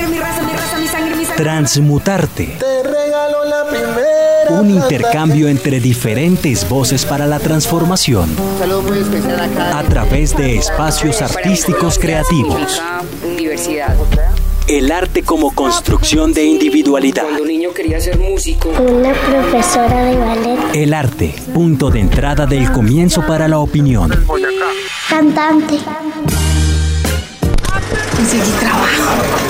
sangre, mi raza, mi raza, mi sangre, mi sangre. Transmutarte. Te regalo la primera. Un intercambio entre diferentes voces para la transformación. Saludos muy especial acá. A través de espacios artísticos creativos. Diversidad. El arte como construcción de individualidad. Cuando niño quería ser músico. Una profesora de ballet. El arte, punto de entrada del comienzo para la opinión. Cantante. Conseguí trabajo.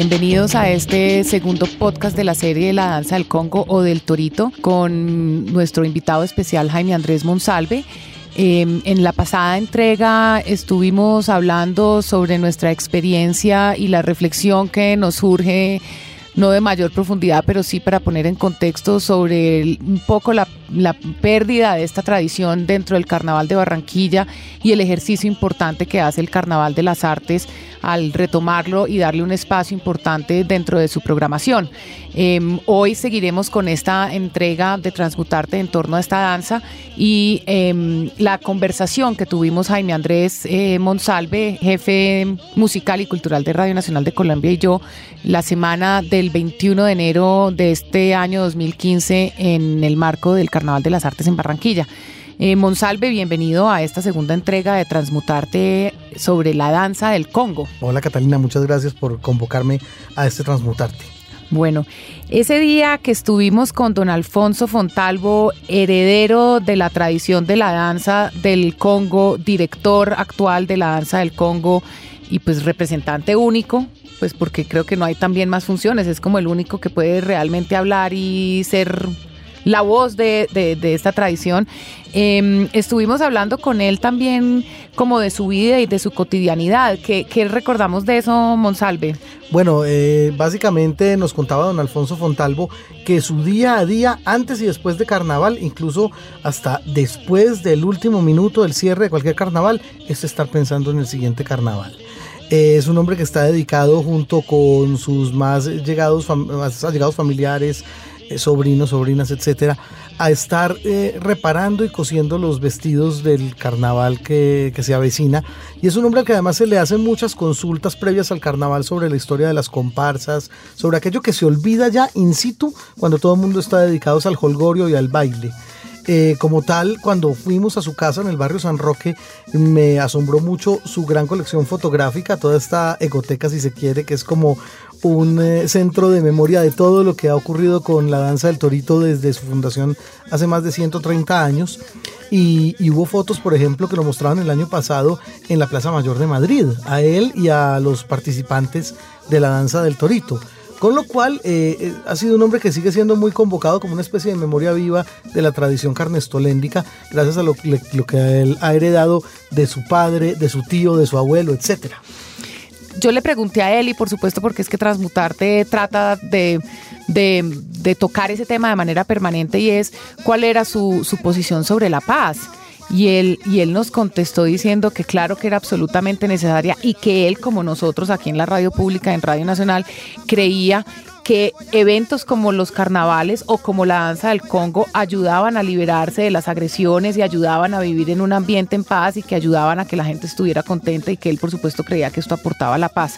Bienvenidos a este segundo podcast de la serie de la danza del Congo o del Torito con nuestro invitado especial Jaime Andrés Monsalve. Eh, en la pasada entrega estuvimos hablando sobre nuestra experiencia y la reflexión que nos surge, no de mayor profundidad, pero sí para poner en contexto sobre un poco la, la pérdida de esta tradición dentro del Carnaval de Barranquilla y el ejercicio importante que hace el Carnaval de las Artes al retomarlo y darle un espacio importante dentro de su programación. Eh, hoy seguiremos con esta entrega de Transmutarte en torno a esta danza y eh, la conversación que tuvimos Jaime Andrés eh, Monsalve, jefe musical y cultural de Radio Nacional de Colombia y yo, la semana del 21 de enero de este año 2015 en el marco del Carnaval de las Artes en Barranquilla. Eh, Monsalve, bienvenido a esta segunda entrega de Transmutarte sobre la danza del Congo. Hola Catalina, muchas gracias por convocarme a este Transmutarte. Bueno, ese día que estuvimos con don Alfonso Fontalvo, heredero de la tradición de la danza del Congo, director actual de la danza del Congo y pues representante único, pues porque creo que no hay también más funciones, es como el único que puede realmente hablar y ser la voz de, de- esta tradición. Eh, estuvimos hablando con él también como de su vida y de su cotidianidad. ¿Qué, qué recordamos de eso, Monsalve? Bueno, eh, básicamente nos contaba don Alfonso Fontalvo que su día a día, antes y después de carnaval, incluso hasta después del último minuto del cierre de cualquier carnaval, es estar pensando en el siguiente carnaval. Eh, es un hombre que está dedicado junto con sus más llegados, más allegados familiares, sobrinos, sobrinas, etcétera, a estar eh, reparando y cosiendo los vestidos del carnaval que, que se avecina. Y es un hombre al que además se le hacen muchas consultas previas al carnaval sobre la historia de las comparsas, sobre aquello que se olvida ya in situ cuando todo el mundo está dedicado al holgorio y al baile. Eh, como tal, cuando fuimos a su casa en el barrio San Roque, me asombró mucho su gran colección fotográfica, toda esta egoteca, si se quiere, que es como un eh, centro de memoria de todo lo que ha ocurrido con la danza del torito desde su fundación hace más de 130 años. Y, hubo fotos, por ejemplo, que lo mostraban el año pasado en la Plaza Mayor de Madrid, a él y a los participantes de la danza del torito. Con lo cual eh, eh, ha sido un hombre que sigue siendo muy convocado como una especie de memoria viva de la tradición carnestoléndica, gracias a lo que él ha heredado de su padre, de su tío, de su abuelo, etcétera. Yo le pregunté a él y por supuesto porque es que Transmutarte trata de, de, de tocar ese tema de manera permanente y es cuál era su, su posición sobre la paz. Y él, y él nos contestó diciendo que claro que era absolutamente necesaria y que él, como nosotros aquí en la radio pública, en Radio Nacional, creía que eventos como los carnavales o como la danza del Congo ayudaban a liberarse de las agresiones y ayudaban a vivir en un ambiente en paz y que ayudaban a que la gente estuviera contenta y que él por supuesto creía que esto aportaba la paz.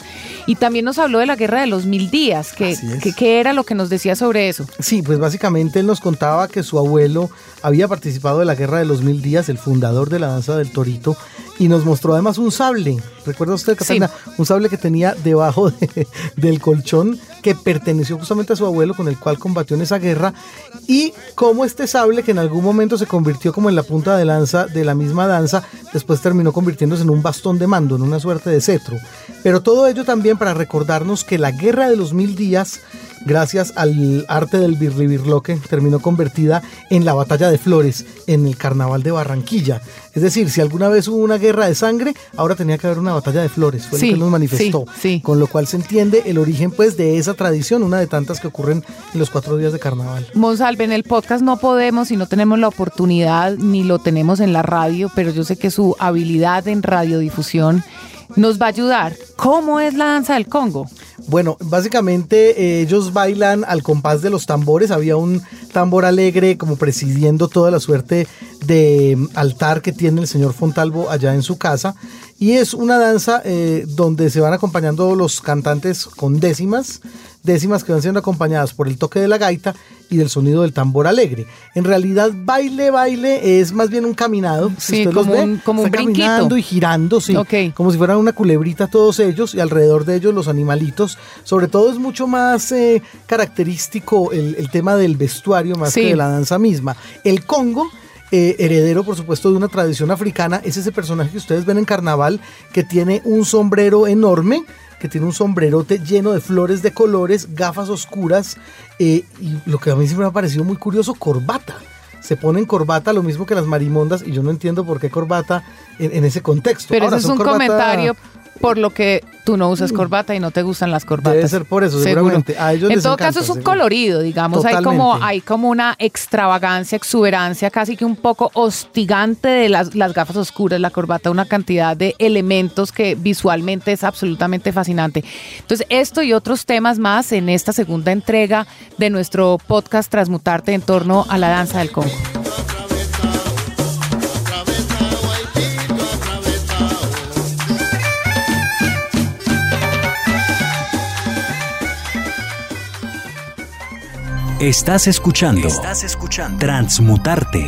Y también nos habló de la guerra de los mil días, que, es. que- ¿qué era lo que nos decía sobre eso? Sí, pues básicamente él nos contaba que su abuelo había participado de la Guerra de los Mil Días, el fundador de la danza del torito, y nos mostró además un sable. ¿Recuerda usted, Catalina? Un sable que tenía debajo de- del colchón que perteneció justamente a su abuelo con el cual combatió en esa guerra y cómo este sable que en algún momento se convirtió como en la punta de lanza de la misma danza, después terminó convirtiéndose en un bastón de mando, en una suerte de cetro. Pero todo ello también para recordarnos que la guerra de los mil días gracias al arte del birlibirloque, terminó convertida en la batalla de flores en el carnaval de Barranquilla. Es decir, si alguna vez hubo una guerra de sangre, ahora tenía que haber una batalla de flores, fue Sí, lo que nos manifestó. sí, sí. Con lo cual se entiende el origen pues de esa tradición, una de tantas que ocurren en los cuatro días de carnaval. Monsalve, en el podcast no podemos y no tenemos la oportunidad ni lo tenemos en la radio, pero yo sé que su habilidad en radiodifusión nos va a ayudar. ¿Cómo es la danza del Congo? Bueno, básicamente eh, ellos bailan al compás de los tambores. Había un tambor alegre como presidiendo toda la suerte de mm, altar que tiene el señor Fontalvo allá en su casa. Y es una danza eh, donde se van acompañando los cantantes con décimas, décimas que van siendo acompañadas por el toque de la gaita y del sonido del tambor alegre. En realidad, baile, baile es más bien un caminado. si Sí, usted los como ve, un- como está caminando y girando, sí. Ok. Como si fueran una culebrita todos ellos y alrededor de ellos los animalitos. Sobre todo es mucho más eh, característico el, el tema del vestuario más Sí. que de la danza misma. El Congo. eh, heredero, por supuesto, de una tradición africana, es ese personaje que ustedes ven en carnaval que tiene un sombrero enorme, que tiene un sombrerote lleno de flores de colores, gafas oscuras eh, y lo que a mí siempre me ha parecido muy curioso, corbata. Se ponen corbata, lo mismo que las marimondas, y yo no entiendo por qué corbata en, en ese contexto. Pero Ahora, ese es un corbata- comentario por lo que tú no usas corbata y no te gustan las corbatas. Debe ser por eso, seguramente. A ellos en les todo encanta, caso es un seguro. colorido, digamos, hay como, hay como una extravagancia, exuberancia, casi que un poco hostigante de las, las gafas oscuras, la corbata, una cantidad de elementos que visualmente es absolutamente fascinante. Entonces, esto y otros temas más en esta segunda entrega de nuestro podcast Transmutarte en torno a la danza del Congo. Estás escuchando. Estás escuchando. Transmutarte.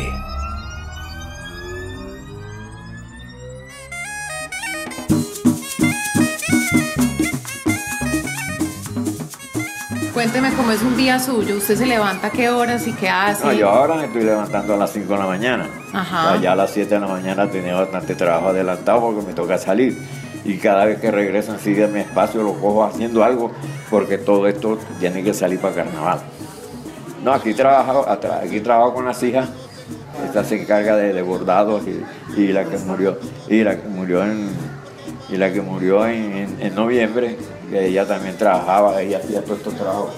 Cuénteme cómo es un día suyo, usted se levanta, qué horas y qué hace. No, yo ahora me estoy levantando a las 5 de la mañana. Ajá. Ya a las 7 de la mañana tenía bastante trabajo adelantado porque me toca salir. Y cada vez que regreso enseguida mi espacio lo cojo haciendo algo porque todo esto tiene que salir para carnaval. No, aquí trabajo, aquí trabajo con las hijas. Esta se encarga de, bordados y, la que murió, y la que murió en, y la que murió en, noviembre, que ella también trabajaba, ella hacía todos estos trabajos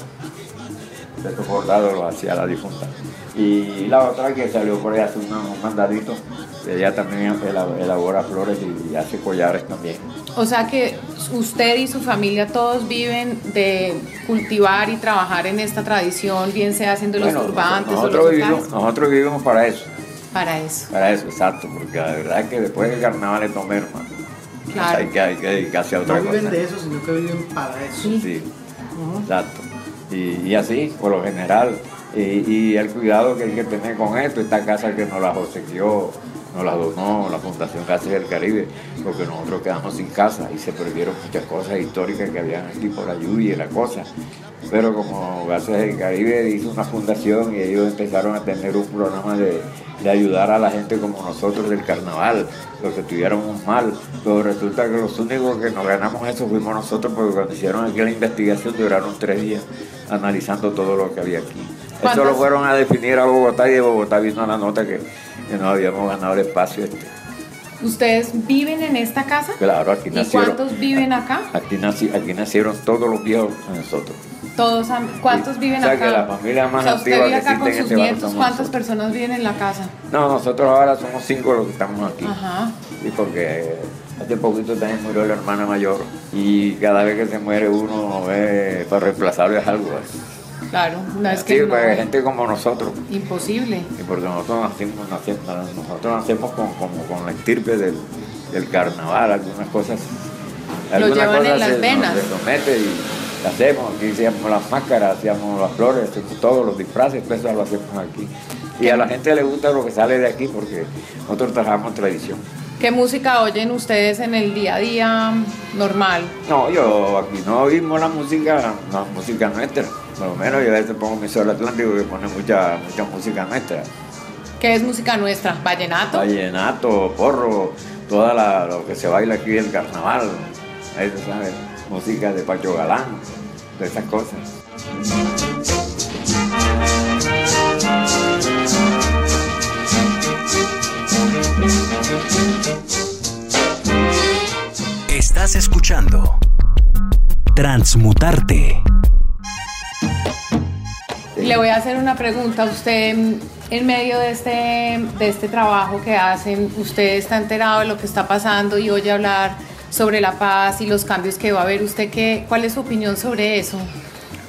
estos bordados los hacía la difunta. Y la otra que salió por ahí hace unos mandaditos, ella también elab- elabora flores y, hace collares también. O sea que usted y su familia todos viven de cultivar y trabajar en esta tradición, bien sea haciendo los turbantes nosotros, o los vivimos, nosotros vivimos para eso, Para eso, para eso, exacto, porque la verdad es que después del carnaval es comer, hermano. Claro. Hay que, hay que dedicarse a otra No viven cosa. de eso, sino que viven para eso. Sí, exacto. Y, y así, por lo general, y, y el cuidado que hay que tener con esto, esta casa que nos la obsequió, nos la donó la Fundación Casas del Caribe, porque nosotros quedamos sin casa y se perdieron muchas cosas históricas que habían aquí por la lluvia y la cosa. Pero como Gases del Caribe hizo una fundación y ellos empezaron a tener un programa de, de ayudar a la gente como nosotros del carnaval, los que estuviéramos mal. Pero resulta que los únicos que nos ganamos eso fuimos nosotros, porque cuando hicieron aquí la investigación duraron tres días analizando todo lo que había aquí. Eso ¿Cuántas- lo fueron a definir a Bogotá y de Bogotá vino la nota que, que nos habíamos ganado el espacio este. ¿Ustedes viven en esta casa? Claro, aquí ¿Y nacieron. cuántos viven acá? Aquí, nací- aquí nacieron todos los viejos de nosotros. Todos, ¿Cuántos Sí. viven O sea, acá? que la familia más o sea, usted vive que con sus este nietos, ¿cuántas nosotros. personas viven en la casa? No, nosotros ahora somos cinco los que estamos aquí. Ajá. Y porque hace poquito también murió la hermana mayor. Y cada vez que se muere uno, eh, para reemplazarlo es algo. eh. Claro, es Sí, que no, porque hay gente como nosotros. imposible. Y porque nosotros nacimos, nacimos- nosotros nacemos con, como con la estirpe del, del carnaval, algunas cosas. Lo llevan en las se- venas. Se somete y lo hacemos. Aquí hacíamos las máscaras, hacíamos las flores, hacemos todos los disfraces, pues eso lo hacemos aquí. Y a la gente le gusta lo que sale de aquí porque nosotros trabajamos tradición. ¿Qué música oyen ustedes en el día a día normal? No, yo aquí no oímos la música, no, música nuestra. Por lo menos yo a veces pongo mi sol atlántico que pone mucha, mucha música nuestra. ¿Qué es música nuestra? ¿Vallenato? Vallenato, porro, toda la, lo que se baila aquí del carnaval. Ahí se sabe, música de Pacho Galán. de esas cosas. Estás escuchando Transmutarte. Le voy a hacer una pregunta. Usted, en medio de este, de este trabajo que hacen, usted está enterado de lo que está pasando y oye hablar sobre la paz y los cambios que va a haber. ¿Usted qué, cuál es su opinión sobre eso?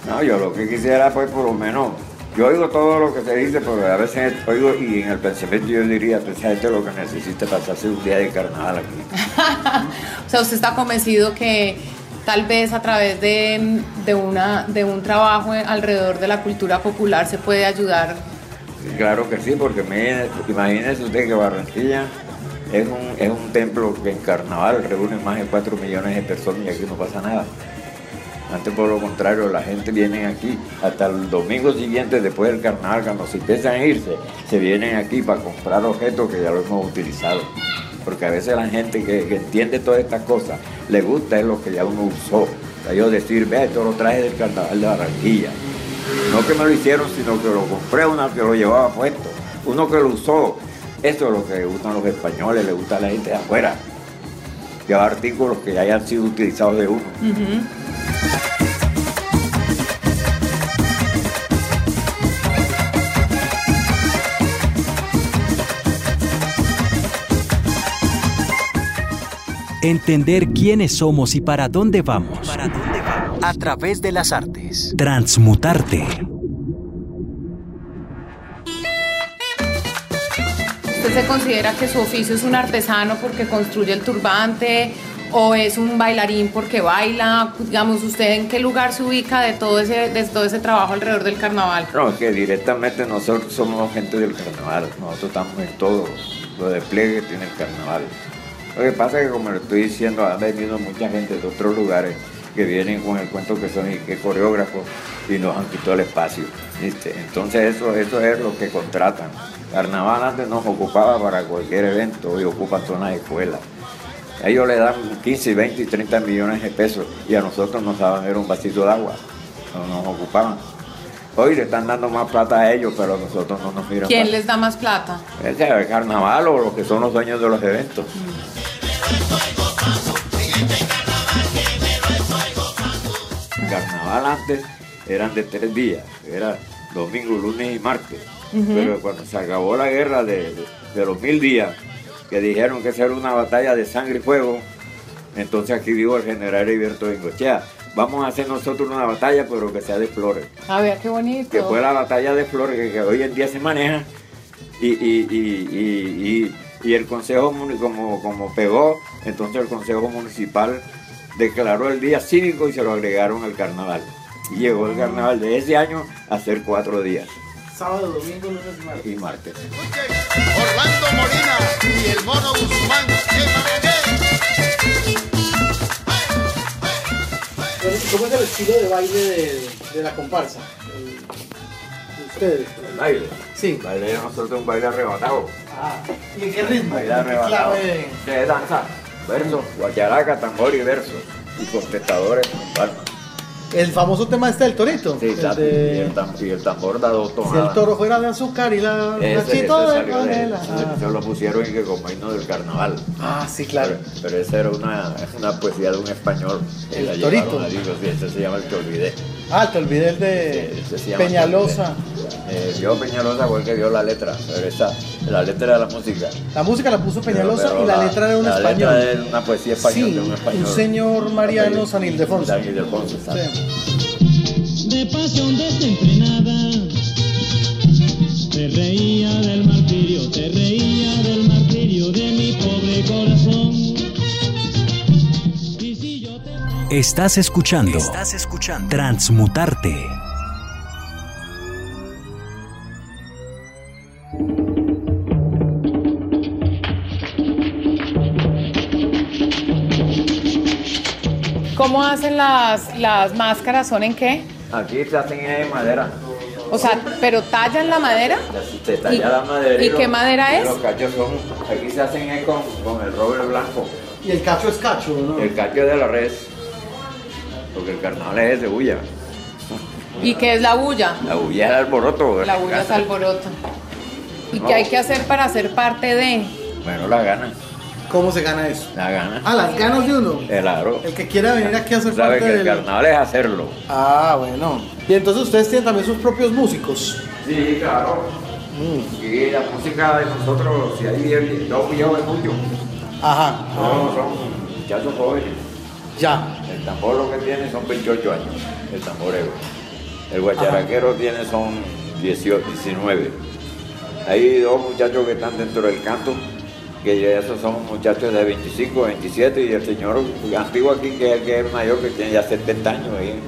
No, yo lo que quisiera, pues, por lo menos, yo oigo todo lo que se dice, pero a veces oigo y en el pensamiento yo diría, pues, esa gente lo que necesita es pasarse un día de carnaval aquí. o sea, usted está convencido que tal vez a través de, de, una, de un trabajo alrededor de la cultura popular se puede ayudar. Claro que sí, porque imagínese usted que Barranquilla es un, es un templo que en carnaval reúne más de 4 millones de personas y aquí no pasa nada. Antes por lo contrario, la gente viene aquí hasta el domingo siguiente después del carnaval, cuando se empiezan a irse, se vienen aquí para comprar objetos que ya lo hemos utilizado. Porque a veces la gente que, entiende todas estas cosas, le gusta es lo que ya uno usó. O sea, yo decir, ve, esto lo traje del carnaval de Barranquilla. No que me lo hicieron, sino que lo compré, una que lo llevaba puesto. Uno que lo usó. Eso es lo que le gustan los españoles, le gusta a la gente de afuera. Llevar artículos que ya hayan sido utilizados de uno. Entender quiénes somos y para dónde vamos. ¿Para dónde vamos? A través de las artes. Transmutarte. ¿Usted se considera que su oficio es un artesano porque construye el turbante o es un bailarín porque baila? Digamos, ¿usted en qué lugar se ubica de todo ese, de todo ese trabajo alrededor del carnaval? No, que directamente nosotros somos gente del carnaval. Nosotros estamos en todo lo de pliegue tiene el carnaval. Lo que pasa es que, como le estoy diciendo, han venido mucha gente de otros lugares que vienen con el cuento que son y que coreógrafos y nos han quitado el espacio. Entonces eso, eso es lo que contratan. Carnaval antes nos ocupaba para cualquier evento, hoy ocupan zonas de escuelas. Ellos le dan 15, 20 y 30 millones de pesos y a nosotros nos daban era un vasito de agua, no nos ocupaban. Hoy le están dando más plata a ellos, pero a nosotros no nos miran. ¿Quién les da más plata? El carnaval o los que son los dueños de los eventos. Carnaval antes eran de tres días, era domingo, lunes y martes. Pero cuando se acabó la guerra de, los mil días, que dijeron que esa era una batalla de sangre y fuego, entonces aquí digo el general Heriberto Bengochea, vamos a hacer nosotros una batalla, pero que sea de flores. A ver, qué bonito. Que fue la batalla de flores que, hoy en día se maneja y, y, y el consejo, como, como pegó, entonces el consejo municipal declaró el día cívico y se lo agregaron al carnaval. Y llegó el carnaval de ese año a ser cuatro días. Sábado, domingo, lunes y martes. Y martes. Orlando Molina y el mono Guzmán. ¿Cómo es el estilo de baile de, de la comparsa? Ustedes. ¿El baile? Sí. El baile de nosotros un baile arrebatado. Ah, ¿y en qué ritmo? Baile arrebatado. ¿Qué danza? Verso, guacharaca, tambor y verso. Y contestadores con palmas. El famoso tema este del torito. Sí, exacto. De... Y, el tam y, el tambor da dos tomadas. Si el toro fuera de azúcar y la nachito de canela. Ah. Se lo pusieron y que como himno del carnaval. Ah, sí, claro. Pero, pero esa era una, una poesía de un español. El torito. Digo, sí, ese se llama el que olvidé. Ah, te olvidé el de sí, Peñalosa. Eh, yo Peñalosa fue el que dio la letra, pero esa, la letra de la música. La música la puso Peñalosa pero, pero y la, la, letra era un la español. Letra era una poesía española sí, de un español. Un señor Mariano San Ildefonso. San Ildefonso. Sí. De pasión desenfrenada, te reía del martirio, te reía del martirio de mi pobre corazón. Estás escuchando. Estás escuchando. Transmutarte. ¿Cómo hacen las, las máscaras? ¿Son en qué? Aquí se hacen en madera. O sea, ¿pero tallan la madera? Se talla la madera. ¿Y, qué madera es? Los cachos son, aquí se hacen con, con el roble blanco. Y el cacho es cacho, ¿no? El cacho de la res. Porque el carnaval es de bulla. ¿Y qué es la bulla? La bulla es el alboroto. La bulla es alboroto. ¿Y qué hay que hacer para ser parte de? Bueno, la gana. ¿Cómo se gana eso? La gana. Ah, las ganas de uno. Claro. El que quiera venir aquí a hacer Sabe parte que el del... carnaval es hacerlo. Ah, bueno. Y entonces ustedes tienen también sus propios músicos. Sí, claro. Y la música de nosotros, si hay dos millones mucho. Ajá. Todos son muchachos jóvenes. Ya. El tambor lo que tiene son 28 años, el tamborero. El guacharaquero tiene son 18, 19. Hay dos muchachos que están dentro del canto, que ya esos son muchachos de 25, 27, y el señor antiguo aquí, que es el que es mayor, que tiene ya 70 años. ahí.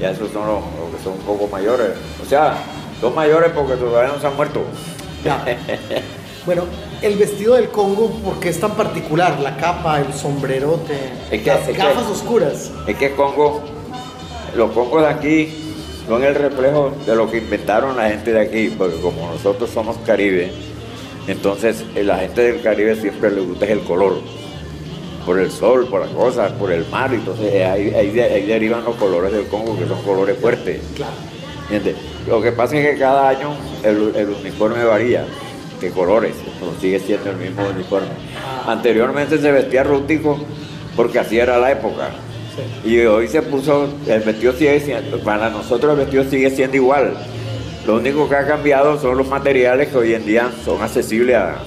Ya esos son los, los que son un poco mayores. O sea, son mayores porque todavía no se han muerto. Ya. Bueno, el vestido del Congo, ¿por qué es tan particular? La capa, el sombrerote, Es que- las es que- gafas oscuras. Es que Congo, los congos de aquí son el reflejo de lo que inventaron la gente de aquí, porque como nosotros somos Caribe, entonces eh, la gente del Caribe siempre le gusta el color, por el sol, por las cosas, por el mar, entonces eh, ahí, ahí de- ahí derivan los colores del Congo, que son colores fuertes. Claro. Lo que pasa es que cada año el, el uniforme varía, colores, pero sigue siendo el mismo uniforme. Anteriormente se vestía rústico porque así era la época. Y hoy se puso, el vestido sigue siendo, para nosotros el vestido sigue siendo igual. Lo único que ha cambiado son los materiales que hoy en día son accesibles a,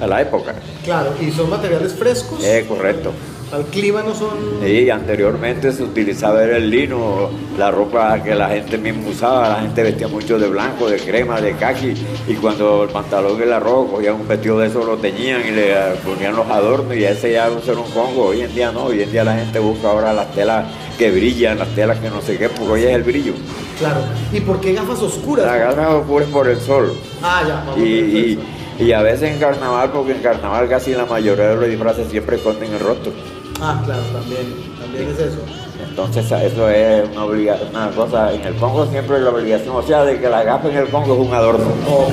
a la época. Claro, y son materiales frescos. Es correcto. Al clima no son. Sí, anteriormente se utilizaba el lino, la ropa que la gente misma usaba, la gente vestía mucho de blanco, de crema, de kaki, y cuando el pantalón y la ropa cogían un vestido de eso, lo teñían y le ponían los adornos y ese ya era un congo. Hoy en día no, hoy en día la gente busca ahora las telas que brillan, las telas que no sé qué, porque hoy es el brillo. Claro. ¿Y por qué gafas oscuras? Las gafas ocurren por el sol. Ah, ya. vamos Y, y- y a veces en carnaval, porque en carnaval casi la mayoría de los disfraces siempre esconden el rostro. Ah, claro, también. También es eso. Entonces eso es una, obliga- una cosa, en el Congo siempre es la obligación, o sea, de que la gafa en el Congo es un adorno.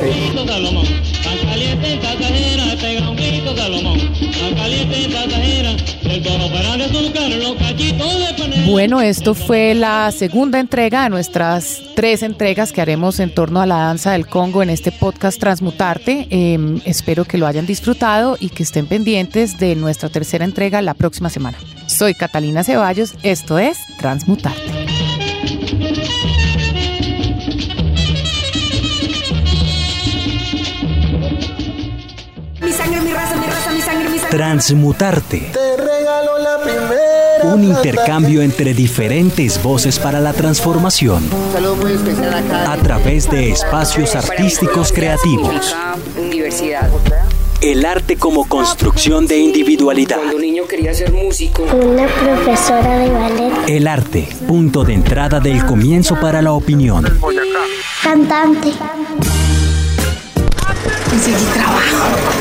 grito Salomón, tan caliente esta tajera, pega un grito Salomón, tan caliente esta tajera, el toro para de azúcar, los cachitos de panela. Bueno, esto fue la segunda entrega de nuestras tres entregas que haremos en torno a la danza del Congo en este podcast Transmutarte. Eh, espero que lo hayan disfrutado y que estén pendientes de nuestra tercera entrega la próxima semana. Soy Catalina Ceballos, esto es Transmutarte. Mi sangre, mi raza, mi raza, mi sangre, mi sangre. Transmutarte. Un intercambio entre diferentes voces para la transformación Saludo muy especial acá. a través de espacios artísticos creativos. El arte como construcción de individualidad. Cuando niño quería ser músico. Una profesora de ballet. El arte, punto de entrada del comienzo para la opinión. Cantante. Conseguí trabajo.